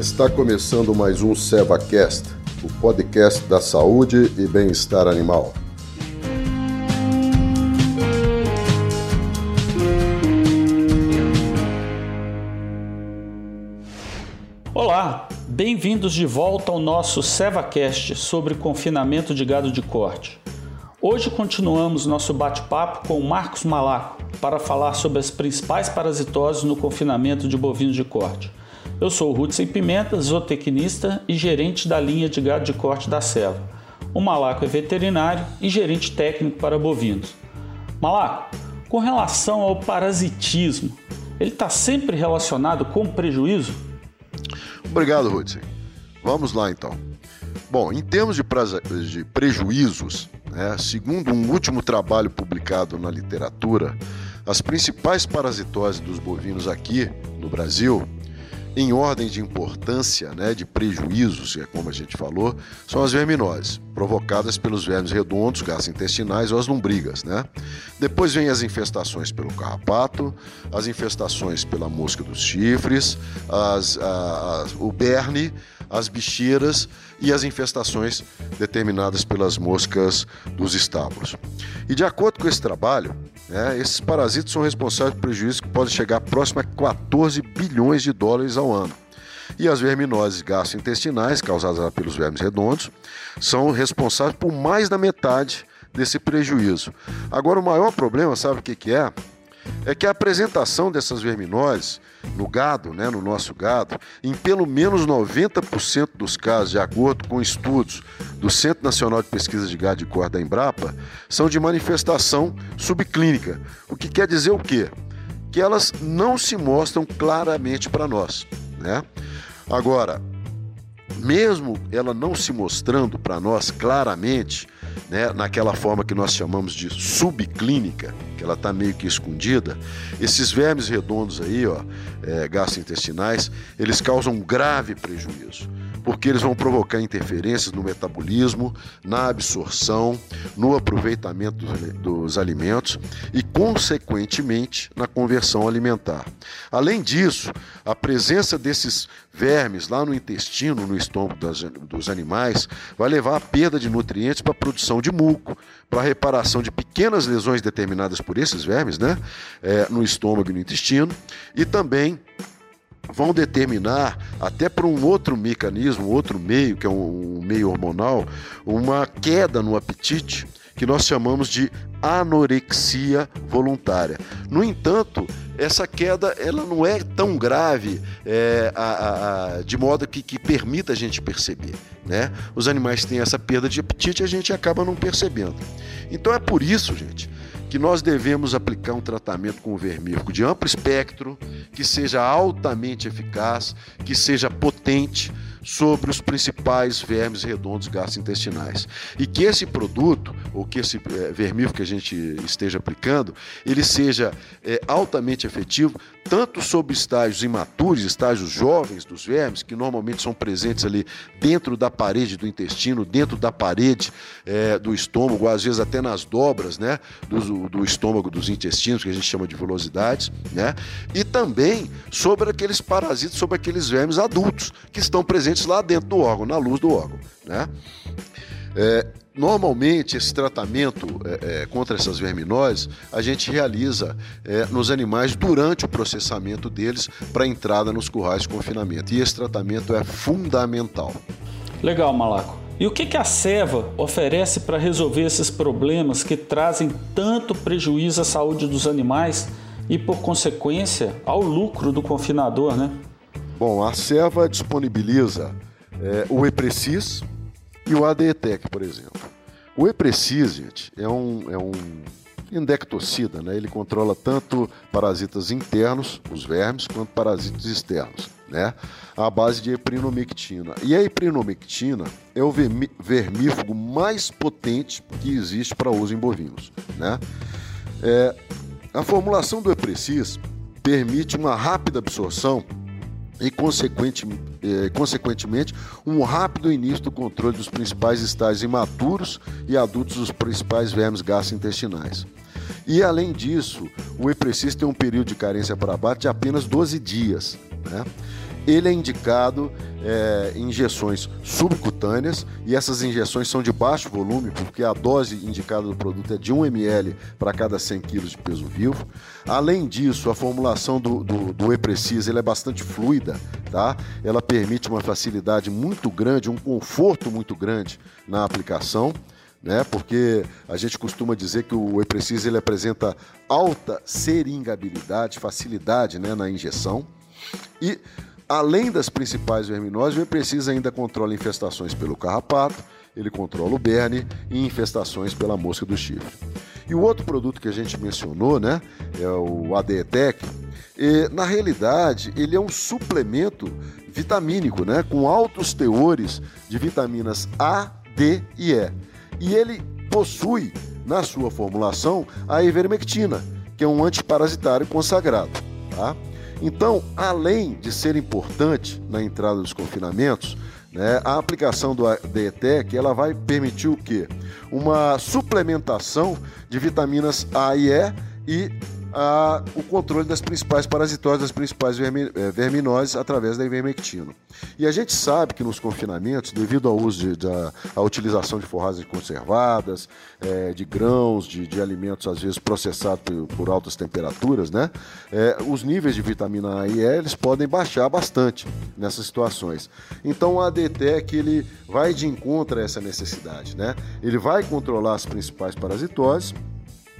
Está começando mais um SevaCast, o podcast da saúde e bem-estar animal. Olá, bem-vindos de volta ao nosso SevaCast sobre confinamento de gado de corte. Hoje continuamos nosso bate-papo com Marcos Malaco para falar sobre as principais parasitoses no confinamento de bovinos de corte. Eu sou o Hudson Pimenta, zootecnista e gerente da linha de gado de corte da Selva. O Malaco é veterinário e gerente técnico para bovinos. Malaco, com relação ao parasitismo, ele está sempre relacionado com prejuízo? Obrigado, Hudson. Vamos lá então. Bom, em termos de, de prejuízos, né, segundo um último trabalho publicado na literatura, as principais parasitoses dos bovinos aqui no Brasil em ordem de importância, né, de prejuízos, é como a gente falou, são as verminoses, provocadas pelos vermes redondos, gastrointestinais ou as lombrigas. Né? Depois vem as infestações pelo carrapato, as infestações pela mosca dos chifres, as, o berne, as bicheiras e as infestações determinadas pelas moscas dos estábulos. E de acordo com esse trabalho, né, esses parasitas são responsáveis por prejuízos que podem chegar próximo a 14 bilhões de dólares ao ano. E as verminoses gastrointestinais, causadas pelos vermes redondos, são responsáveis por mais da metade desse prejuízo. Agora, o maior problema, sabe o que, que é? é que a apresentação dessas verminoses no gado, né, no nosso gado, em pelo menos 90% dos casos, de acordo com estudos do Centro Nacional de Pesquisa de Gado de Corda da Embrapa, são de manifestação subclínica. O que quer dizer o quê? Que elas não se mostram claramente para nós. Né? Agora, mesmo ela não se mostrando para nós claramente, né, naquela forma que nós chamamos de subclínica, que ela está meio que escondida, esses vermes redondos aí, ó, é, gastrointestinais, eles causam um grave prejuízo porque eles vão provocar interferências no metabolismo, na absorção, no aproveitamento dos, alimentos e, consequentemente, na conversão alimentar. Além disso, a presença desses vermes lá no intestino, no estômago das, dos animais, vai levar à perda de nutrientes para a produção de muco, para a reparação de pequenas lesões determinadas por esses vermes, né, é, no estômago e no intestino, e também vão determinar, até por um outro mecanismo, outro meio, que é um, meio hormonal, uma queda no apetite que nós chamamos de anorexia voluntária. No entanto, essa queda ela não é tão grave é, a, a, de modo que, que permita a gente perceber. Né? Os animais têm essa perda de apetite e a gente acaba não percebendo. Então é por isso, gente, que nós devemos aplicar um tratamento com vermífugo de amplo espectro, que seja altamente eficaz, que seja potente sobre os principais vermes redondos gastrointestinais. E que esse produto, ou que esse é, vermífugo que a gente esteja aplicando, ele seja é, altamente efetivo, tanto sobre estágios imaturos, estágios jovens dos vermes, que normalmente são presentes ali dentro da parede do intestino, dentro da parede é, do estômago, às vezes até nas dobras né, do, do estômago, dos intestinos, que a gente chama de velocidades, né, e também sobre aqueles parasitas, sobre aqueles vermes adultos que estão presentes lá dentro do órgão, na luz do órgão. Né? É, Normalmente, esse tratamento é, é, contra essas verminoses a gente realiza é, nos animais durante o processamento deles para entrada nos currais de confinamento. E esse tratamento é fundamental. Legal, Malaco. E o que, que a Seva oferece para resolver esses problemas que trazem tanto prejuízo à saúde dos animais e, por consequência, ao lucro do confinador, né? Bom, a Seva disponibiliza é, o Eprecis, e o ADETEC, por exemplo. O Eprecis, gente, é um, é um indectocida, né? Ele controla tanto parasitas internos, os vermes, quanto parasitas externos, né? À base de eprinomectina. E a eprinomectina é o vermífugo mais potente que existe para uso em bovinos, né? É, a formulação do Eprecis permite uma rápida absorção e, eh, consequentemente, um rápido início do controle dos principais estágios imaturos e adultos dos principais vermes gastrointestinais. E, além disso, o Eprecis tem um período de carência para abate de apenas 12 dias. Né? Ele é indicado é, injeções subcutâneas e essas injeções são de baixo volume, porque a dose indicada do produto é de 1 ml para cada 100 kg de peso vivo. Além disso, a formulação do, do, do E-Precisa é bastante fluida, tá? ela permite uma facilidade muito grande, um conforto muito grande na aplicação. Né? Porque a gente costuma dizer que o E-Precisa ele apresenta alta seringabilidade, facilidade né, na injeção. E além das principais verminoses, o precisa ainda controla infestações pelo carrapato, ele controla o berne e infestações pela mosca do chifre. E o outro produto que a gente mencionou, né, é o ADETEC. E, na realidade, ele é um suplemento vitamínico, né, com altos teores de vitaminas A, D e E. E ele possui na sua formulação a ivermectina, que é um antiparasitário consagrado, tá? Então, além de ser importante na entrada dos confinamentos, né, a aplicação do DETEC ela vai permitir o quê? Uma suplementação de vitaminas A e E e a, o controle das principais parasitoses, das principais vermi, é, verminoses através da ivermectina. E a gente sabe que nos confinamentos, devido ao uso da utilização de forragens conservadas, é, de grãos, de, de, alimentos às vezes processados por, por altas temperaturas, né, é, os níveis de vitamina A e E eles podem baixar bastante nessas situações. Então o ADTEC ele vai de encontro a essa necessidade, né? Ele vai controlar as principais parasitoses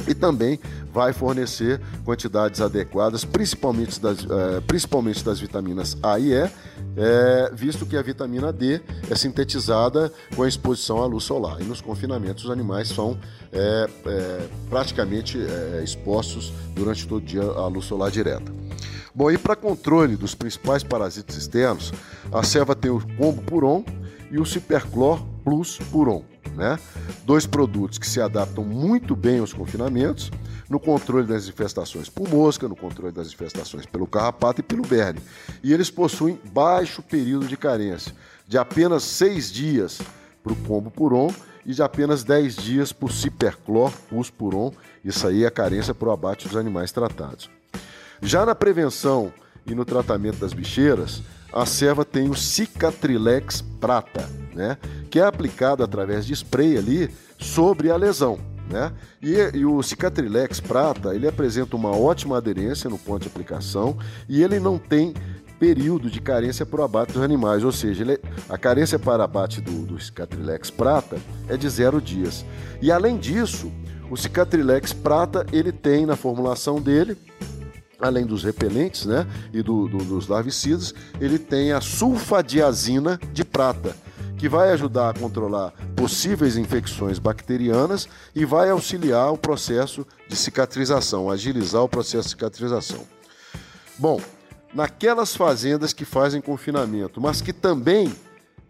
e também vai fornecer quantidades adequadas, principalmente das, é, principalmente das vitaminas A e E, é, visto que a vitamina D é sintetizada com a exposição à luz solar. E nos confinamentos, os animais são é, praticamente expostos durante todo o dia à luz solar direta. Bom, e para controle dos principais parasitas externos, a serva tem o combo puron e o Ciperclor Plus Puron né? Dois produtos que se adaptam muito bem aos confinamentos, no controle das infestações por mosca, no controle das infestações pelo carrapato e pelo berne. E eles possuem baixo período de carência, de apenas seis dias para o combo puron e de apenas 10 dias por ciperclor pus puron. Isso aí é a carência para o abate dos animais tratados. Já na prevenção e no tratamento das bicheiras, a serva tem o Cicatrilex prata, né? que é aplicado através de spray ali sobre a lesão. Né? E, e, o Cicatrilex prata ele apresenta uma ótima aderência no ponto de aplicação e ele não tem período de carência para o abate dos animais, ou seja, ele, a carência para abate do, do Cicatrilex prata é de zero dias. E além disso, o Cicatrilex prata ele tem na formulação dele além dos repelentes né, e do, do, dos larvicidas, ele tem a sulfadiazina de prata, que vai ajudar a controlar possíveis infecções bacterianas e vai auxiliar o processo de cicatrização, agilizar o processo de cicatrização. Bom, naquelas fazendas que fazem confinamento, mas que também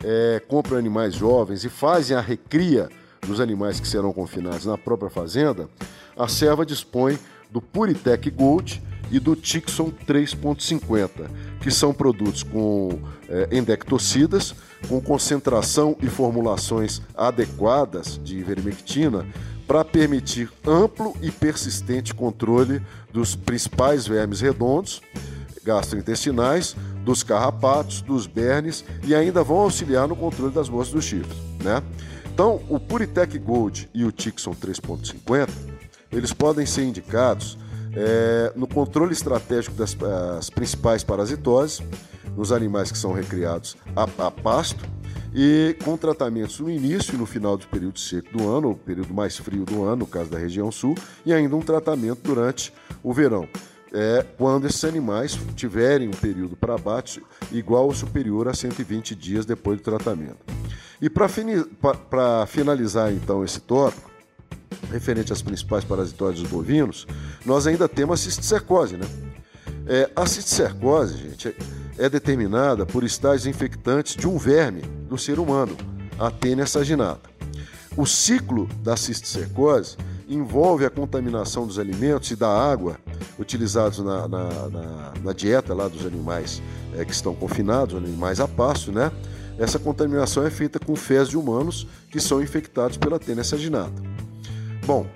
é, compram animais jovens e fazem a recria dos animais que serão confinados na própria fazenda, a serva dispõe do Puritec Gold e do Tixon 3.50, que são produtos com é, endectocidas, com concentração e formulações adequadas de ivermectina para permitir amplo e persistente controle dos principais vermes redondos, gastrointestinais, dos carrapatos, dos bernes e ainda vão auxiliar no controle das moscas do chifre. Né? Então, o Puritec Gold e o Tixon 3.50, eles podem ser indicados é, no controle estratégico das principais parasitoses, nos animais que são recriados a, a, pasto, e com tratamentos no início e no final do período seco do ano, ou período mais frio do ano, no caso da região sul, e ainda um tratamento durante o verão. É, quando esses animais tiverem um período para abate igual ou superior a 120 dias depois do tratamento. E para finalizar então esse tópico, referente às principais parasitoses dos bovinos, nós ainda temos a cisticercose, né? É, a cisticercose, gente, é, é determinada por estágios infectantes de um verme do ser humano, a tênia saginata. O ciclo da cisticercose envolve a contaminação dos alimentos e da água utilizados na, na, na, na dieta lá dos animais é, que estão confinados, animais a pasto, né? Essa contaminação é feita com fezes de humanos que são infectados pela tênia saginata. Bom,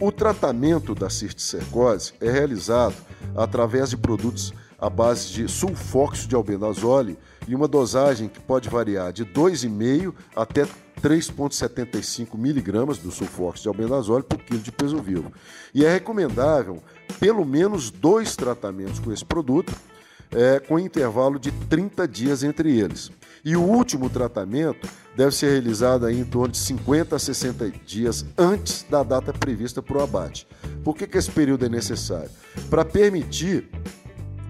o tratamento da cisticercose é realizado através de produtos à base de sulfóxido de albendazole e uma dosagem que pode variar de 2,5 até 3,75 miligramas do sulfóxido de albendazole por quilo de peso vivo. E é recomendável pelo menos dois tratamentos com esse produto, é, com intervalo de 30 dias entre eles. E o último tratamento deve ser realizado em torno de 50 a 60 dias antes da data prevista para o abate. Por que, que esse período é necessário? Para permitir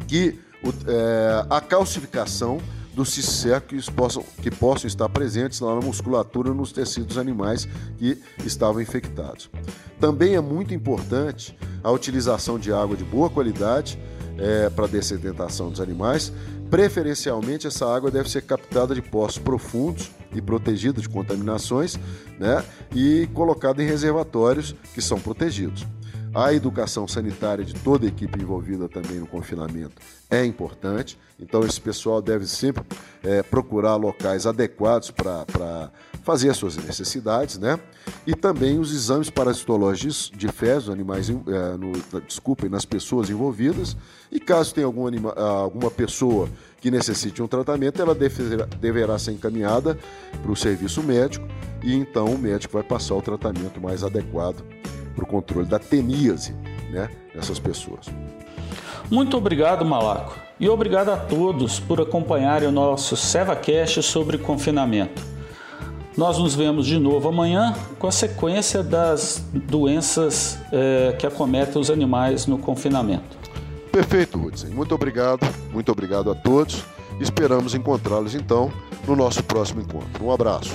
que o, é, a calcificação dos cisséculos possam, que possam estar presentes na musculatura nos tecidos animais que estavam infectados. Também é muito importante a utilização de água de boa qualidade é, para dessedentação dos animais. Preferencialmente, essa água deve ser captada de poços profundos e protegida de contaminações né, e colocada em reservatórios que são protegidos. A educação sanitária de toda a equipe envolvida também no confinamento é importante, então esse pessoal deve sempre é, procurar locais adequados para fazer as suas necessidades, né? E também os exames parasitológicos de fezes, animais, é, no, desculpem, nas pessoas envolvidas. E caso tenha algum anima, alguma pessoa que necessite um tratamento, ela deverá, deverá ser encaminhada para o serviço médico e então o médico vai passar o tratamento mais adequado para o controle da teníase né, nessas pessoas. Muito obrigado, Malaco. E obrigado a todos por acompanharem o nosso SevaCast sobre confinamento. Nós nos vemos de novo amanhã com a sequência das doenças é, que acometem os animais no confinamento. Perfeito, Hudson. Muito obrigado, muito obrigado a todos. Esperamos encontrá-los então no nosso próximo encontro. Um abraço.